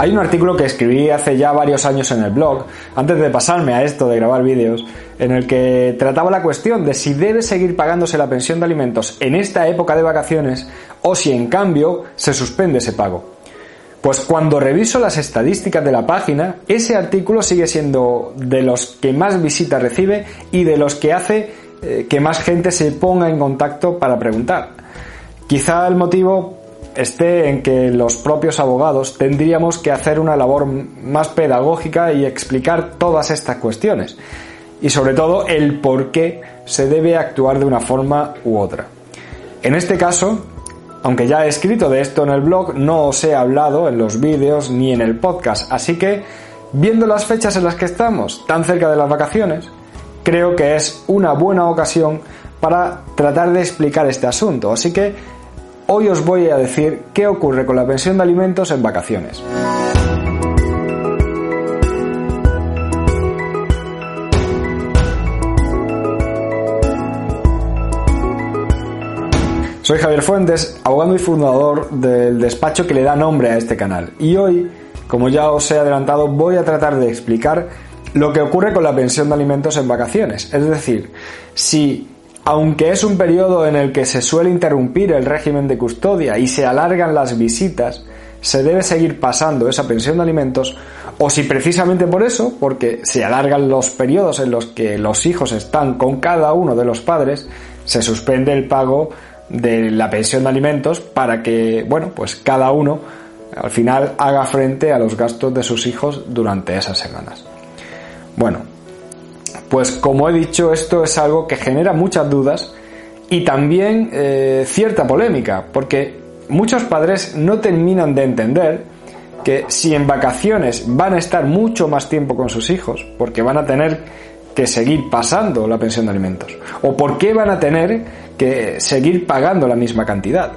Hay un artículo que escribí hace ya varios años en el blog, antes de pasarme a esto de grabar vídeos, en el que trataba la cuestión de si debe seguir pagándose la pensión de alimentos en esta época de vacaciones o si en cambio se suspende ese pago. Pues cuando reviso las estadísticas de la página, ese artículo sigue siendo de los que más visitas recibe y de los que hace eh, que más gente se ponga en contacto para preguntar. Quizá el motivo esté en que los propios abogados tendríamos que hacer una labor más pedagógica y explicar todas estas cuestiones. Y sobre todo el por qué se debe actuar de una forma u otra. En este caso, aunque ya he escrito de esto en el blog, no os he hablado en los vídeos ni en el podcast, así que, viendo las fechas en las que estamos, tan cerca de las vacaciones, creo que es una buena ocasión para tratar de explicar este asunto. Así que Hoy os voy a decir qué ocurre con la pensión de alimentos en vacaciones. Soy Javier Fuentes, abogado y fundador del despacho que le da nombre a este canal. Y hoy, como ya os he adelantado, voy a tratar de explicar lo que ocurre con la pensión de alimentos en vacaciones. Es decir, si aunque es un periodo en el que se suele interrumpir el régimen de custodia y se alargan las visitas, se debe seguir pasando esa pensión de alimentos o si precisamente por eso, porque se alargan los periodos en los que los hijos están con cada uno de los padres, se suspende el pago de la pensión de alimentos para que, bueno, pues cada uno al final haga frente a los gastos de sus hijos durante esas semanas. Bueno, pues como he dicho, esto es algo que genera muchas dudas y también eh, cierta polémica, porque muchos padres no terminan de entender que si en vacaciones van a estar mucho más tiempo con sus hijos, porque van a tener que seguir pasando la pensión de alimentos, o por qué van a tener que seguir pagando la misma cantidad.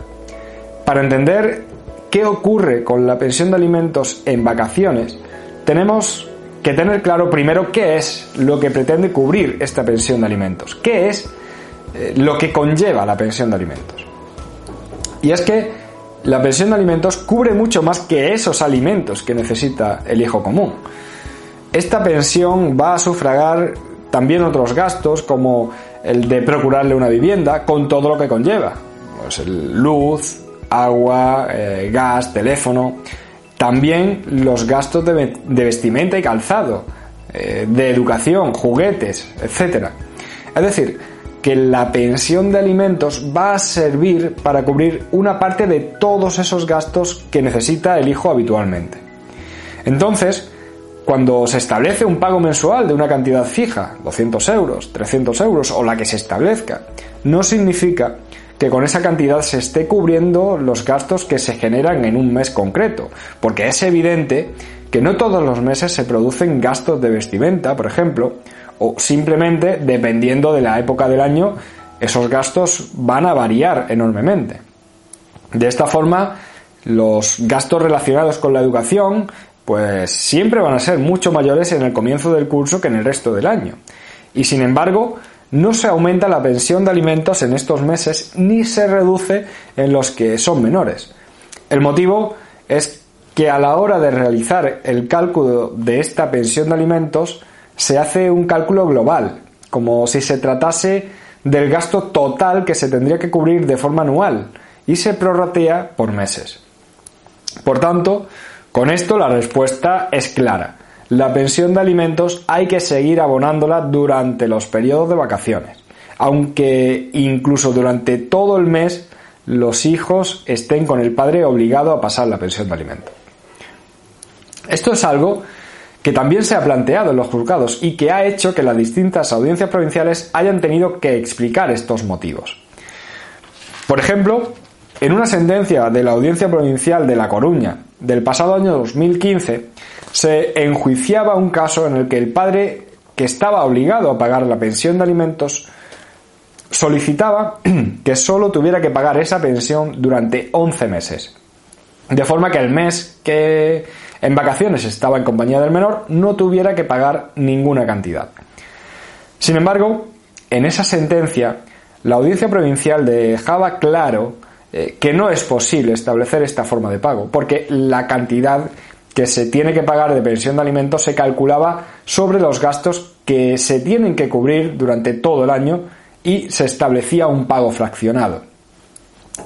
Para entender qué ocurre con la pensión de alimentos en vacaciones, tenemos que tener claro primero qué es lo que pretende cubrir esta pensión de alimentos, qué es eh, lo que conlleva la pensión de alimentos. Y es que la pensión de alimentos cubre mucho más que esos alimentos que necesita el hijo común. Esta pensión va a sufragar también otros gastos como el de procurarle una vivienda con todo lo que conlleva, pues luz, agua, eh, gas, teléfono, también los gastos de, vestimenta y calzado, eh, de educación, juguetes, etc. Es decir, que la pensión de alimentos va a servir para cubrir una parte de todos esos gastos que necesita el hijo habitualmente. Entonces, cuando se establece un pago mensual de una cantidad fija, 200 euros, 300 euros o la que se establezca, no significa que con esa cantidad se esté cubriendo los gastos que se generan en un mes concreto, porque es evidente que no todos los meses se producen gastos de vestimenta, por ejemplo, o simplemente dependiendo de la época del año, esos gastos van a variar enormemente. De esta forma, los gastos relacionados con la educación, pues siempre van a ser mucho mayores en el comienzo del curso que en el resto del año. Y sin embargo, no se aumenta la pensión de alimentos en estos meses ni se reduce en los que son menores. El motivo es que a la hora de realizar el cálculo de esta pensión de alimentos se hace un cálculo global, como si se tratase del gasto total que se tendría que cubrir de forma anual y se prorratea por meses. Por tanto, con esto la respuesta es clara la pensión de alimentos hay que seguir abonándola durante los periodos de vacaciones, aunque incluso durante todo el mes los hijos estén con el padre obligado a pasar la pensión de alimento. Esto es algo que también se ha planteado en los juzgados y que ha hecho que las distintas audiencias provinciales hayan tenido que explicar estos motivos. Por ejemplo, en una sentencia de la Audiencia Provincial de La Coruña del pasado año 2015, se enjuiciaba un caso en el que el padre, que estaba obligado a pagar la pensión de alimentos, solicitaba que solo tuviera que pagar esa pensión durante 11 meses. De forma que el mes que en vacaciones estaba en compañía del menor no tuviera que pagar ninguna cantidad. Sin embargo, en esa sentencia, la audiencia provincial dejaba claro eh, que no es posible establecer esta forma de pago, porque la cantidad que se tiene que pagar de pensión de alimentos se calculaba sobre los gastos que se tienen que cubrir durante todo el año y se establecía un pago fraccionado.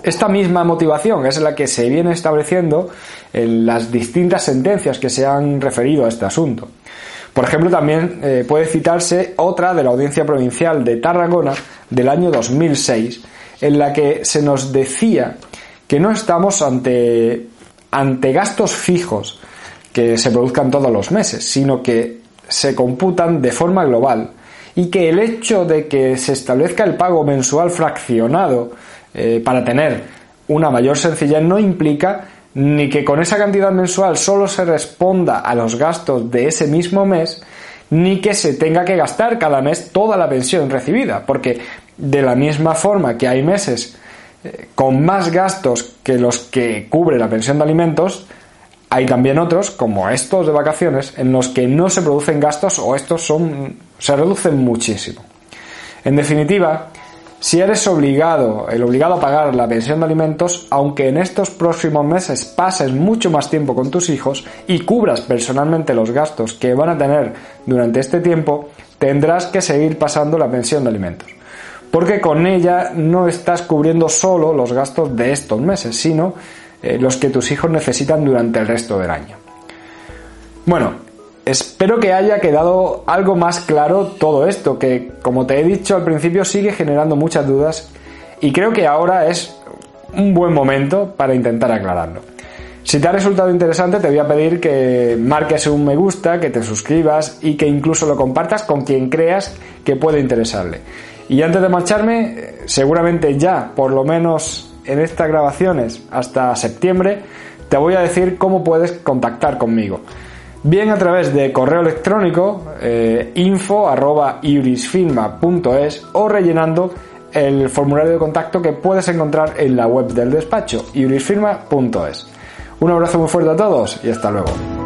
Esta misma motivación es la que se viene estableciendo en las distintas sentencias que se han referido a este asunto. Por ejemplo, también eh, puede citarse otra de la Audiencia Provincial de Tarragona del año 2006, en la que se nos decía que no estamos ante, ante gastos fijos que se produzcan todos los meses, sino que se computan de forma global y que el hecho de que se establezca el pago mensual fraccionado eh, para tener una mayor sencillez no implica ni que con esa cantidad mensual solo se responda a los gastos de ese mismo mes, ni que se tenga que gastar cada mes toda la pensión recibida, porque de la misma forma que hay meses eh, con más gastos que los que cubre la pensión de alimentos, hay también otros, como estos de vacaciones, en los que no se producen gastos o estos son, se reducen muchísimo. En definitiva, si eres obligado, el obligado a pagar la pensión de alimentos, aunque en estos próximos meses pases mucho más tiempo con tus hijos y cubras personalmente los gastos que van a tener durante este tiempo, tendrás que seguir pasando la pensión de alimentos porque con ella no estás cubriendo solo los gastos de estos meses, sino eh, los que tus hijos necesitan durante el resto del año. Bueno, espero que haya quedado algo más claro todo esto, que como te he dicho al principio sigue generando muchas dudas y creo que ahora es un buen momento para intentar aclararlo. Si te ha resultado interesante te voy a pedir que marques un me gusta, que te suscribas y que incluso lo compartas con quien creas que puede interesarle. Y antes de marcharme, seguramente ya, por lo menos en estas grabaciones hasta septiembre, te voy a decir cómo puedes contactar conmigo. Bien a través de correo electrónico eh, o rellenando el formulario de contacto que puedes encontrar en la web del despacho iurisfilma.es. Un abrazo muy fuerte a todos y hasta luego.